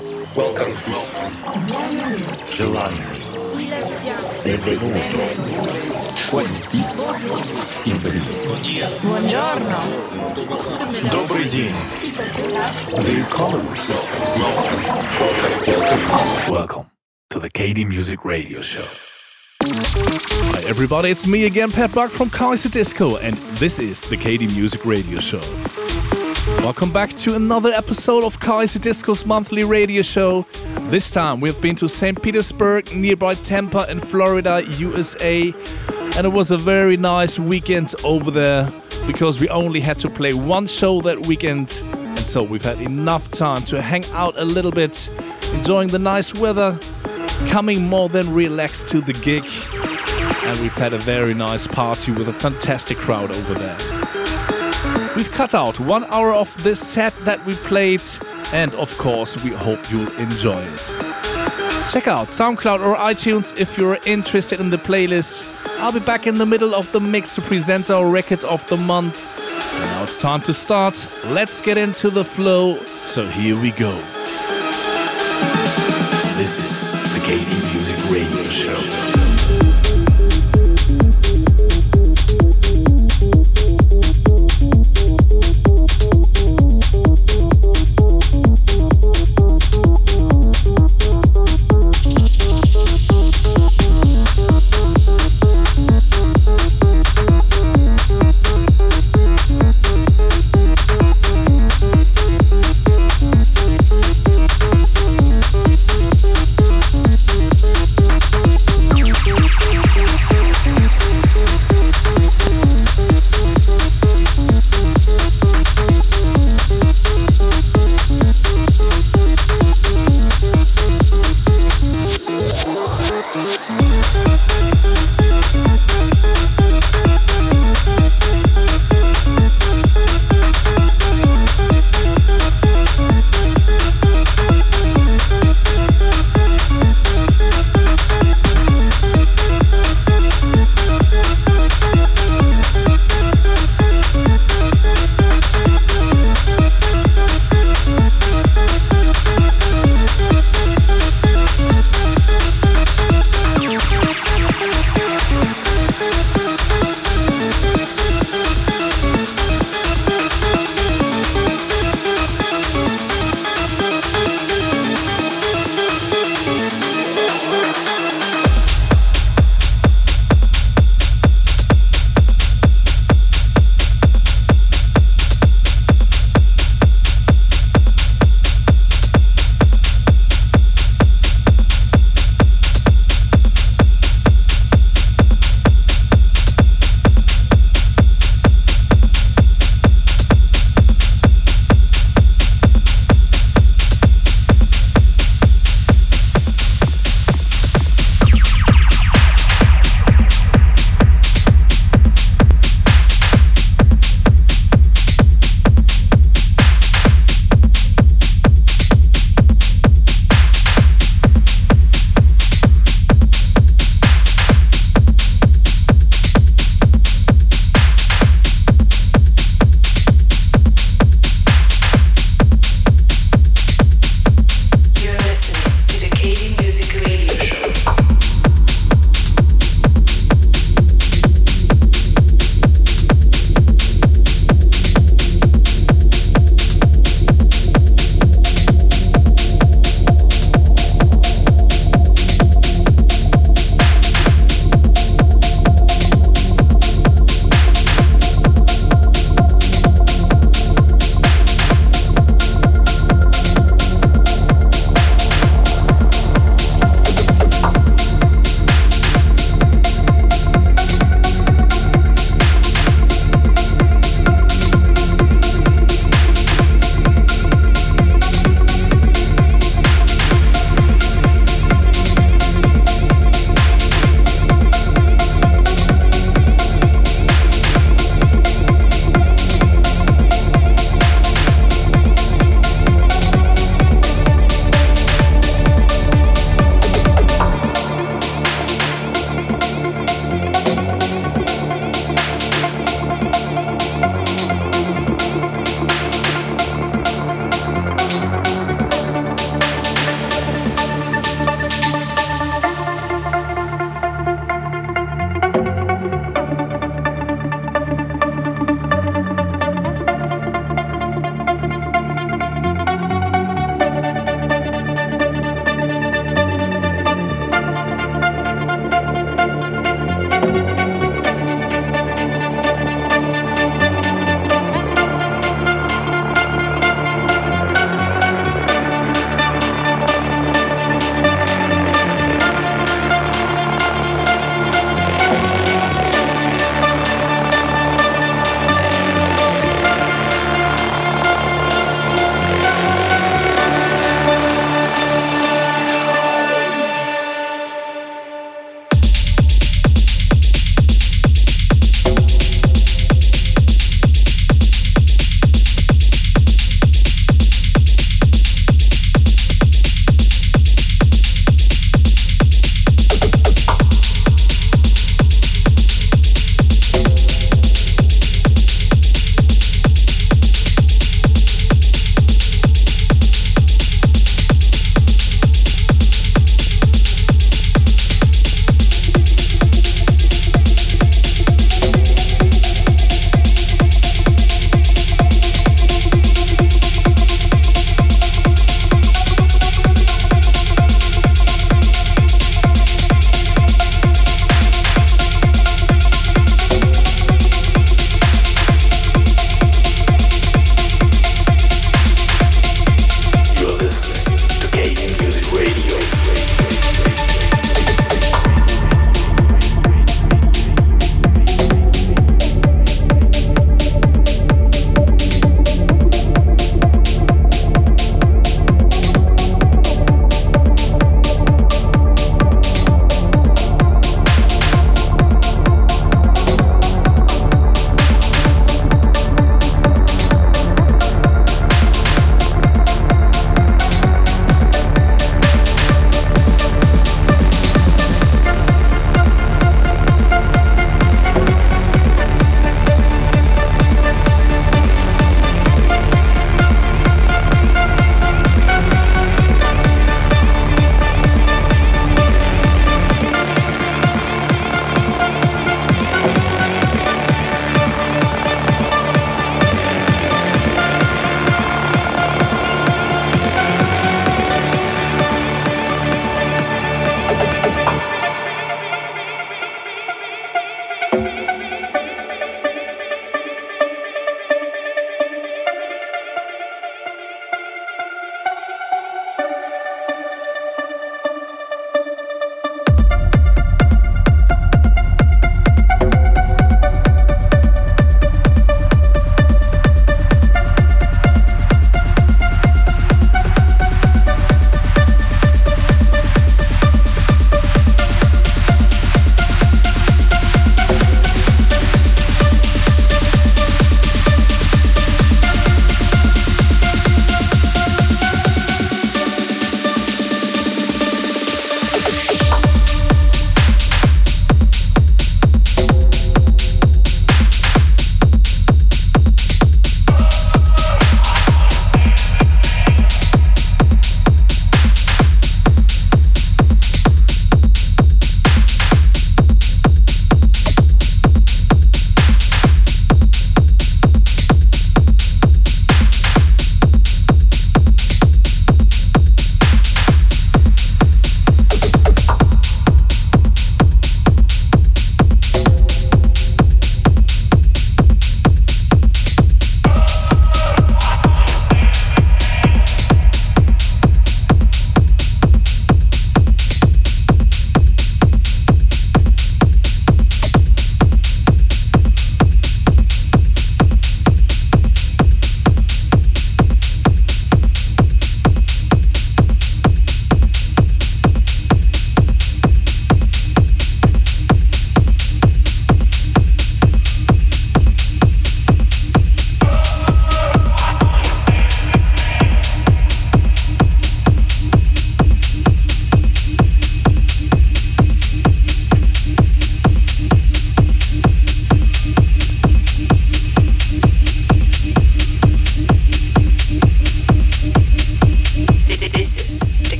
Welcome. Giovanni. Benvenuto. 20. Buongiorno. Добрый день. Welcome. Welcome. Welcome to the KD Music Radio Show. Hi everybody, it's me again, Pat Buck from Kaiserdisco, and this is the KD Music Radio Show. Welcome back to another episode of Kaiserdisco's monthly radio show. This time we've been to St. Petersburg, nearby Tampa in Florida, USA, and it was a very nice weekend over there because we only had to play one show that weekend, and so we've had enough time to hang out a little bit, enjoying the nice weather, coming more than relaxed to the gig, and we've had a very nice party with a fantastic crowd over there. We've cut out one hour of this set that we played, and of course, we hope you'll enjoy it. Check out SoundCloud or iTunes if you're interested in the playlist. I'll be back in the middle of the mix to present our record of the month. And now it's time to start. Let's get into the flow. So here we go. This is the KD Music Radio Show.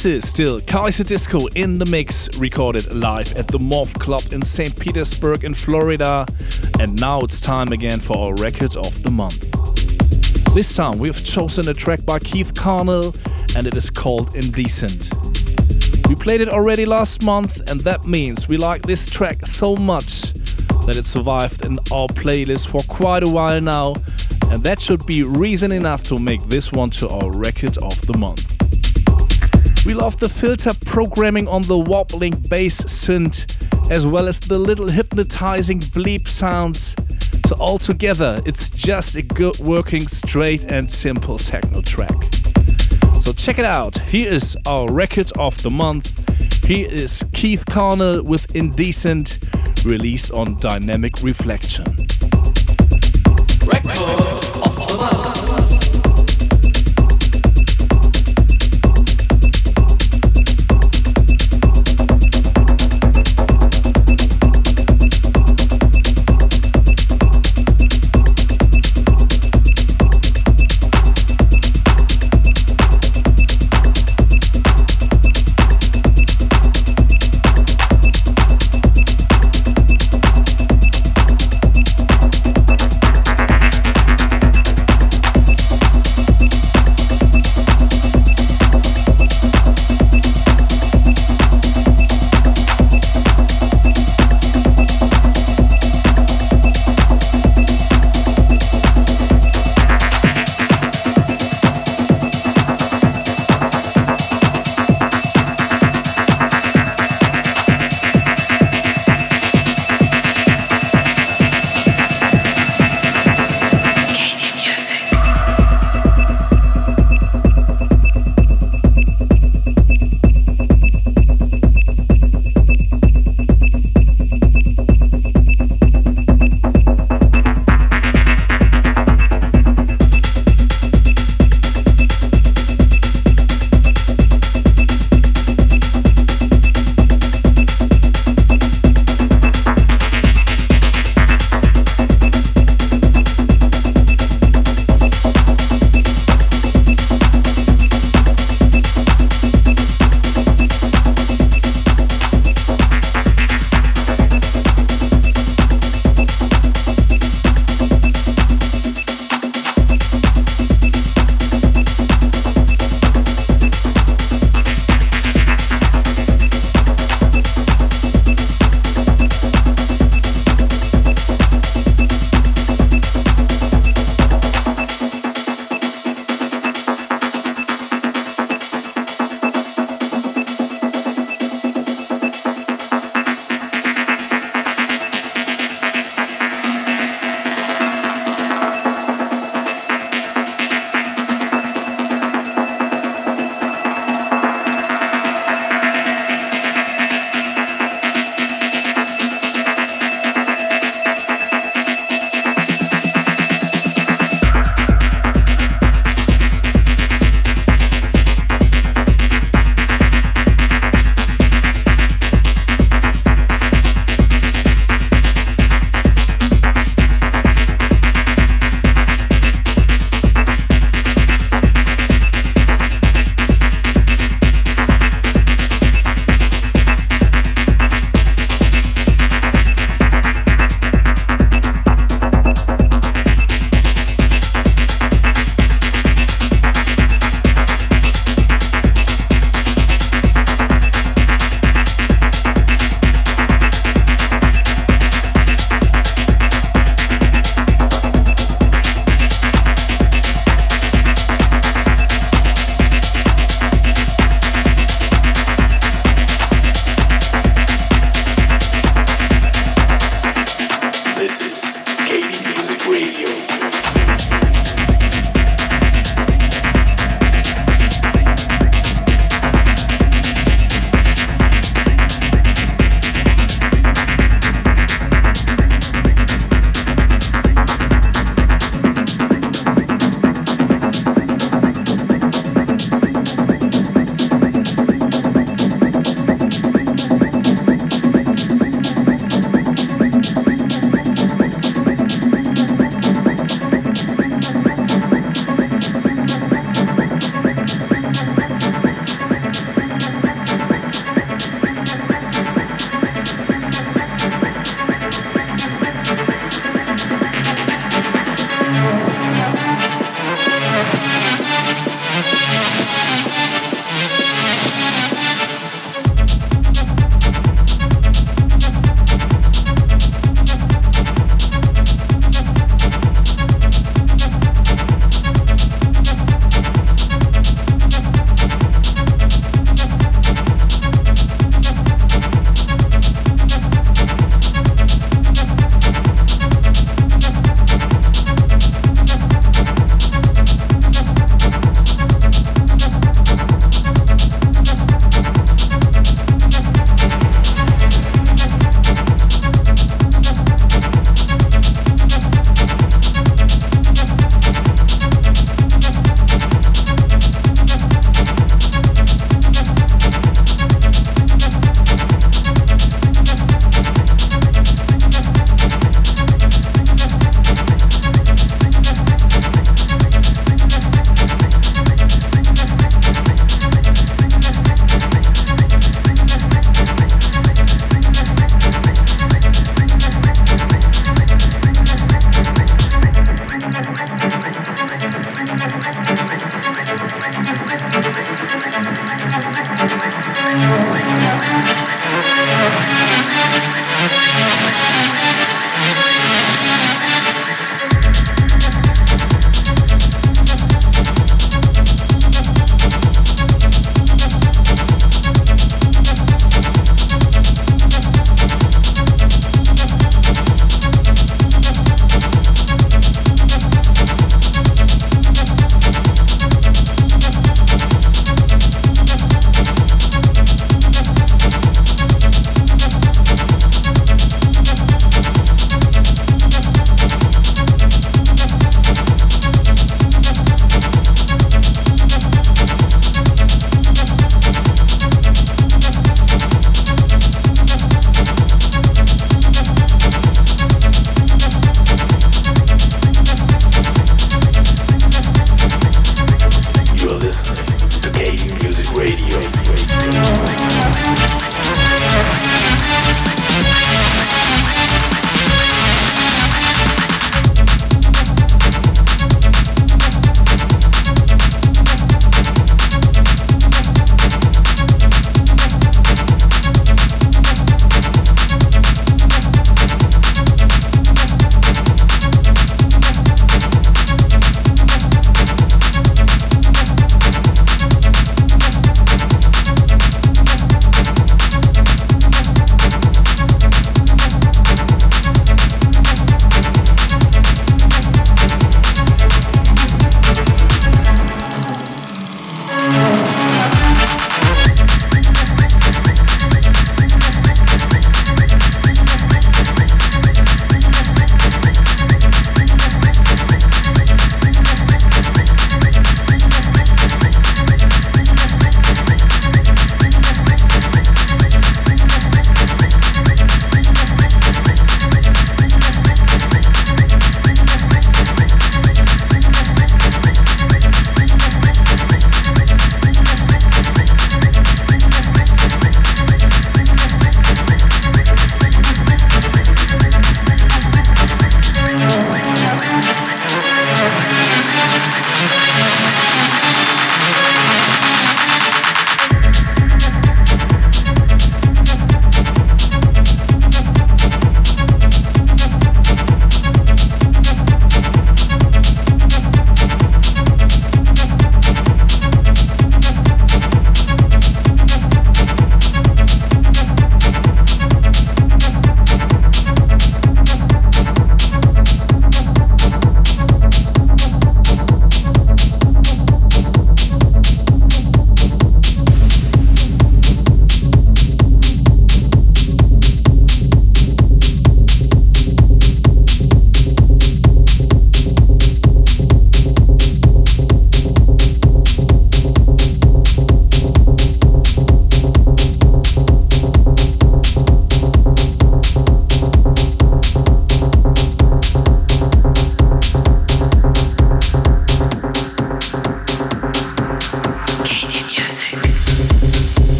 This is still Kaiserdisco in the mix, recorded live at the Morph Club in St. Petersburg in Florida. And now it's time again for our record of the month. This time we have chosen a track by Keith Carnal and it is called Indecent. We played it already last month and that means we like this track so much that it survived in our playlist for quite a while now and that should be reason enough to make this one to our record of the month. We love the filter programming on the wobbling bass synth, as well as the little hypnotizing bleep sounds. So, altogether, it's just a good working, straight, and simple techno track. So, check it out. Here is our record of the month. Here is Keith Carnal with Indecent, released on Dynamic Reflection. Record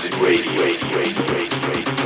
Music Radio.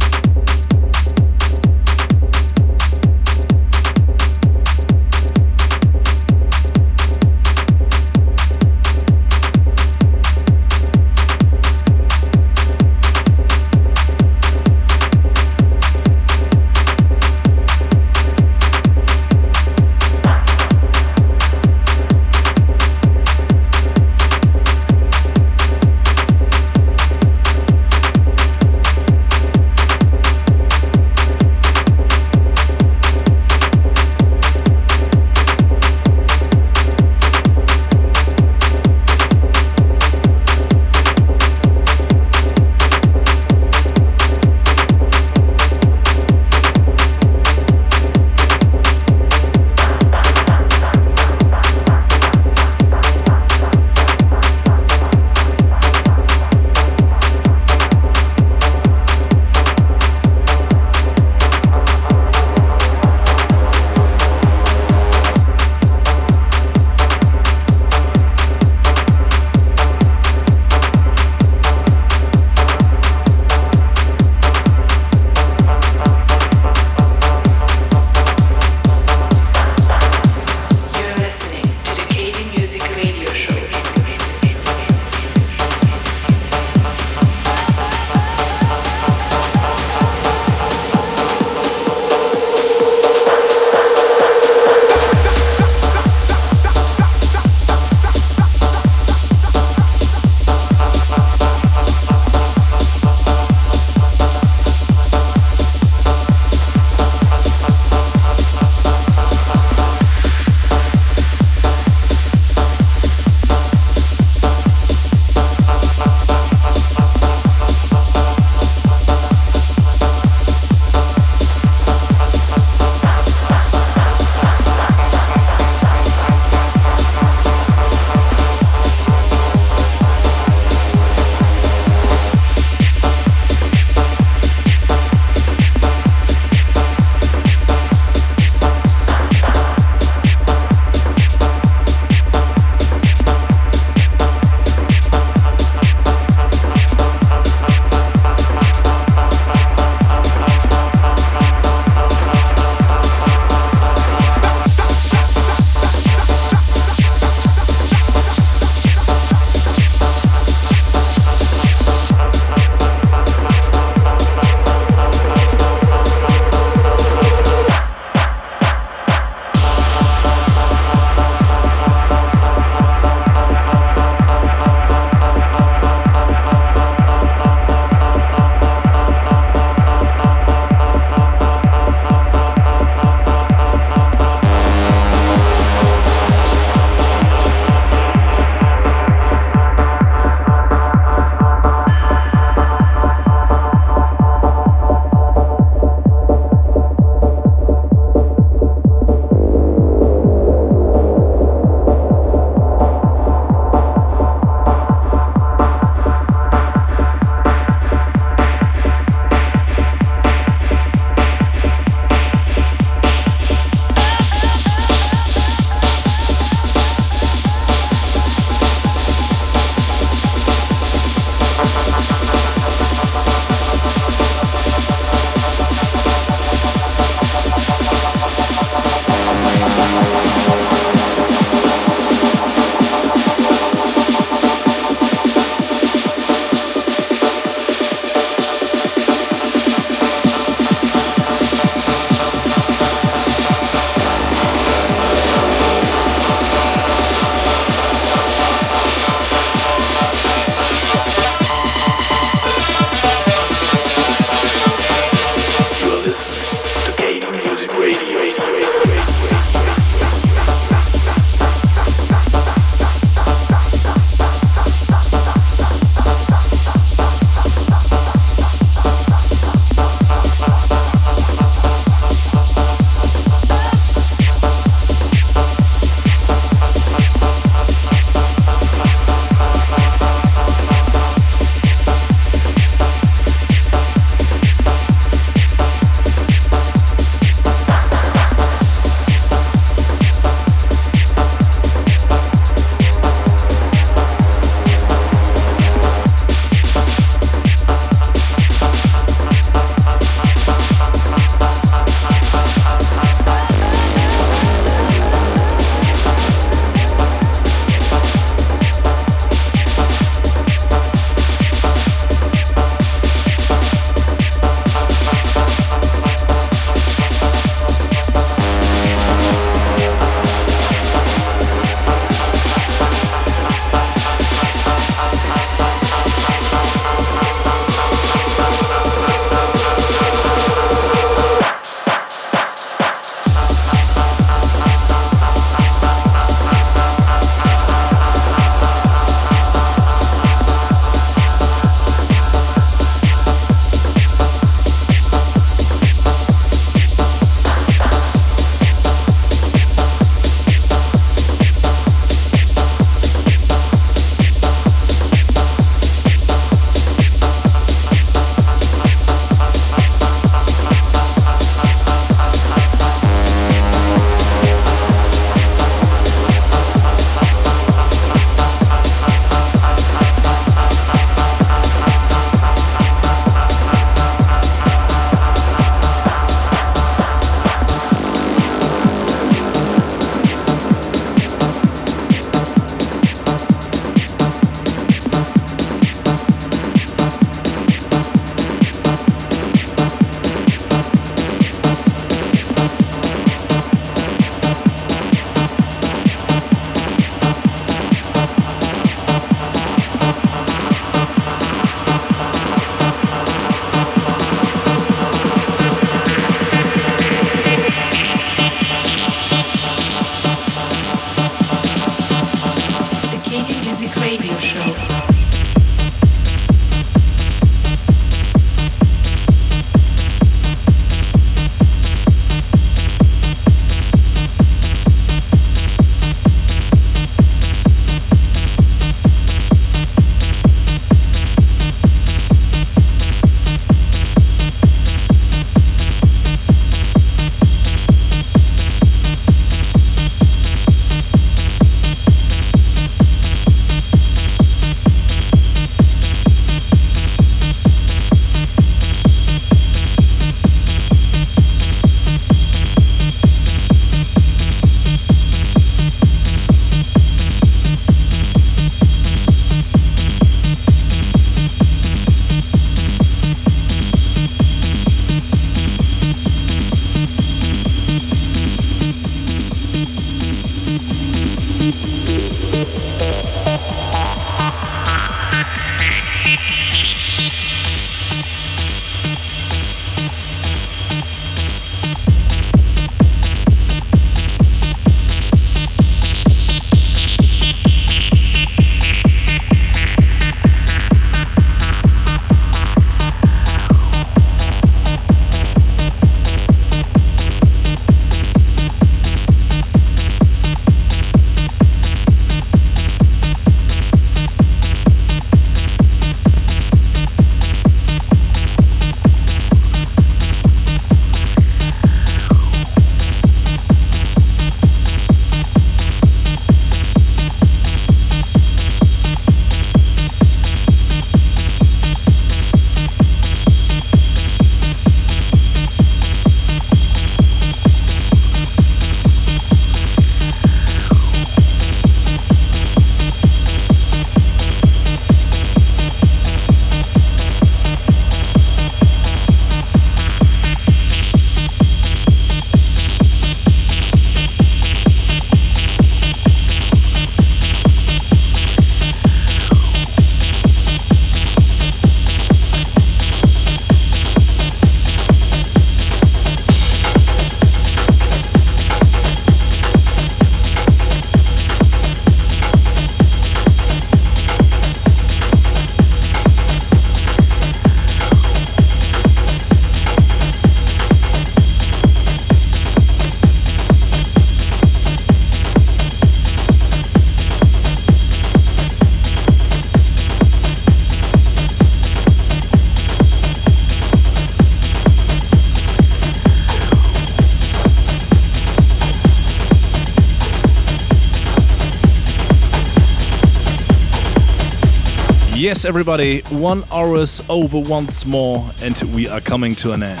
Everybody, one hour's over once more, and we are coming to an end.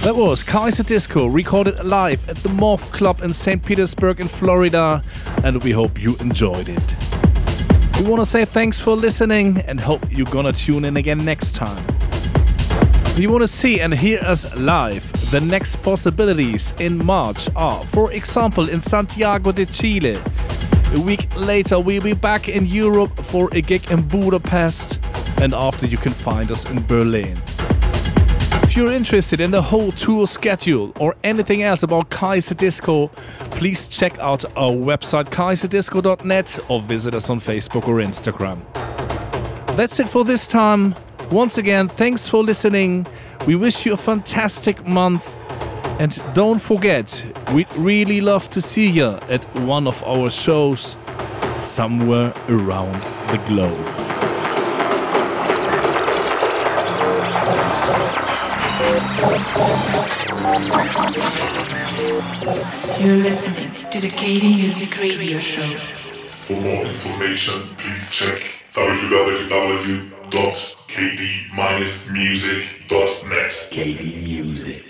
That was Kaiserdisco, recorded live at the Morph Club in St. Petersburg in Florida, and we hope you enjoyed it. We want to say thanks for listening and hope you're gonna tune in again next time. If you want to see and hear us live, the next possibilities in March are, for example, in Santiago de Chile. A week later, we'll be back in Europe for a gig in Budapest, and after, you can find us in Berlin. If you're interested in the whole tour schedule or anything else about Kaiserdisco, please check out our website kaiserdisco.net or visit us on Facebook or Instagram. That's it for this time. Once again, thanks for listening. We wish you a fantastic month. And don't forget, we'd really love to see you at one of our shows somewhere around the globe. You're listening to the KD Music Radio Show. For more information, please check www.kd-music.net. KD Music.